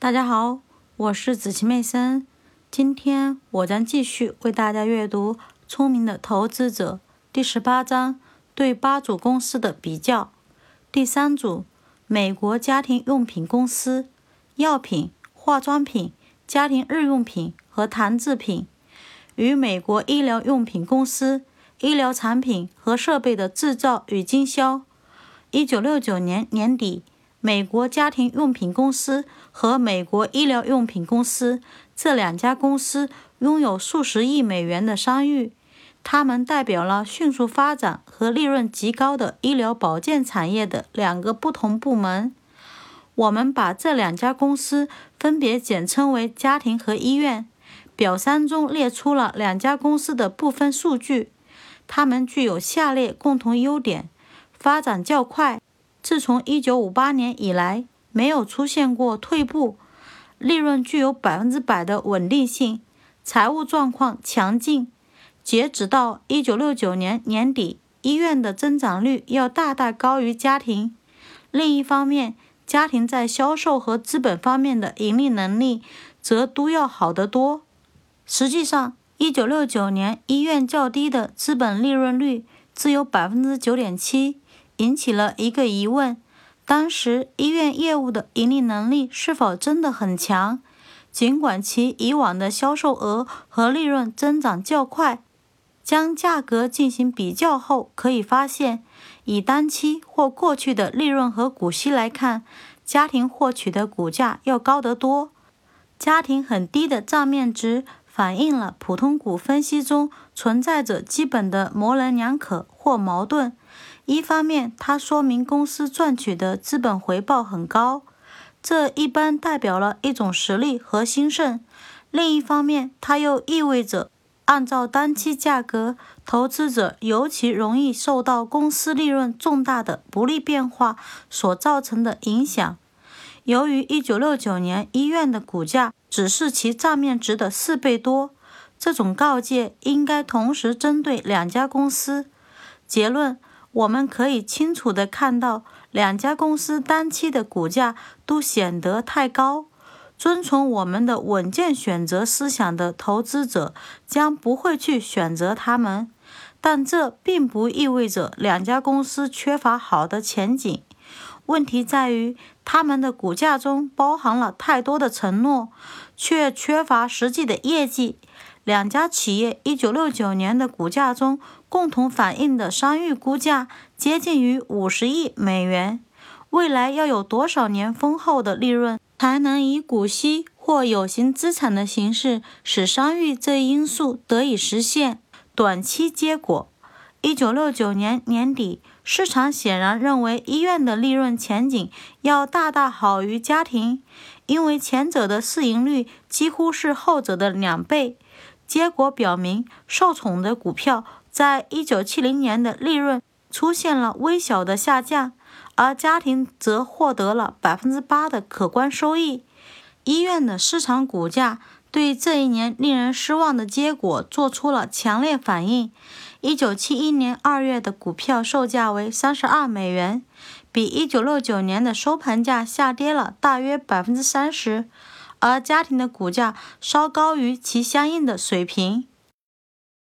大家好，我是子琪妹森。今天我将继续为大家阅读《聪明的投资者》第十八章，对八组公司的比较。第三组，美国家庭用品公司，药品、化妆品、家庭日用品和糖制品，与美国医疗用品公司，医疗产品和设备的制造与经销。一九六九年年底。美国家庭用品公司和美国医疗用品公司这两家公司拥有数十亿美元的商誉，它们代表了迅速发展和利润极高的医疗保健产业的两个不同部门。我们把这两家公司分别简称为家庭和医院。表三中列出了两家公司的部分数据，它们具有下列共同优点：发展较快。自从1958年以来，没有出现过退步，利润具有百分之百的稳定性，财务状况强劲。截止到1969年年底，医院的增长率要大大高于家庭。另一方面，家庭在销售和资本方面的盈利能力则都要好得多。实际上，1969年医院较低的资本利润率只有百分之九点七。引起了一个疑问：当时医院业务的盈利能力是否真的很强？尽管其以往的销售额和利润增长较快，将价格进行比较后，可以发现，以单期或过去的利润和股息来看，家庭获取的股价要高得多。家庭很低的账面值反映了普通股分析中存在着基本的模棱两可或矛盾。一方面，它说明公司赚取的资本回报很高，这一般代表了一种实力和兴盛；另一方面，它又意味着，按照单期价格，投资者尤其容易受到公司利润重大的不利变化所造成的影响。由于1969年医院的股价只是其账面值的四倍多，这种告诫应该同时针对两家公司。结论。我们可以清楚地看到，两家公司单期的股价都显得太高。遵从我们的稳健选择思想的投资者将不会去选择它们，但这并不意味着两家公司缺乏好的前景。问题在于，他们的股价中包含了太多的承诺，却缺乏实际的业绩。两家企业1969年的股价中共同反映的商誉估价接近于50亿美元。未来要有多少年丰厚的利润，才能以股息或有形资产的形式使商誉这一因素得以实现？短期结果：1969年年底，市场显然认为医院的利润前景要大大好于家庭，因为前者的市盈率几乎是后者的两倍。结果表明，受宠的股票在一九七零年的利润出现了微小的下降，而家庭则获得了百分之八的可观收益。医院的市场股价对这一年令人失望的结果做出了强烈反应。一九七一年二月的股票售价为三十二美元，比一九六九年的收盘价下跌了大约百分之三十。而家庭的股价稍高于其相应的水平。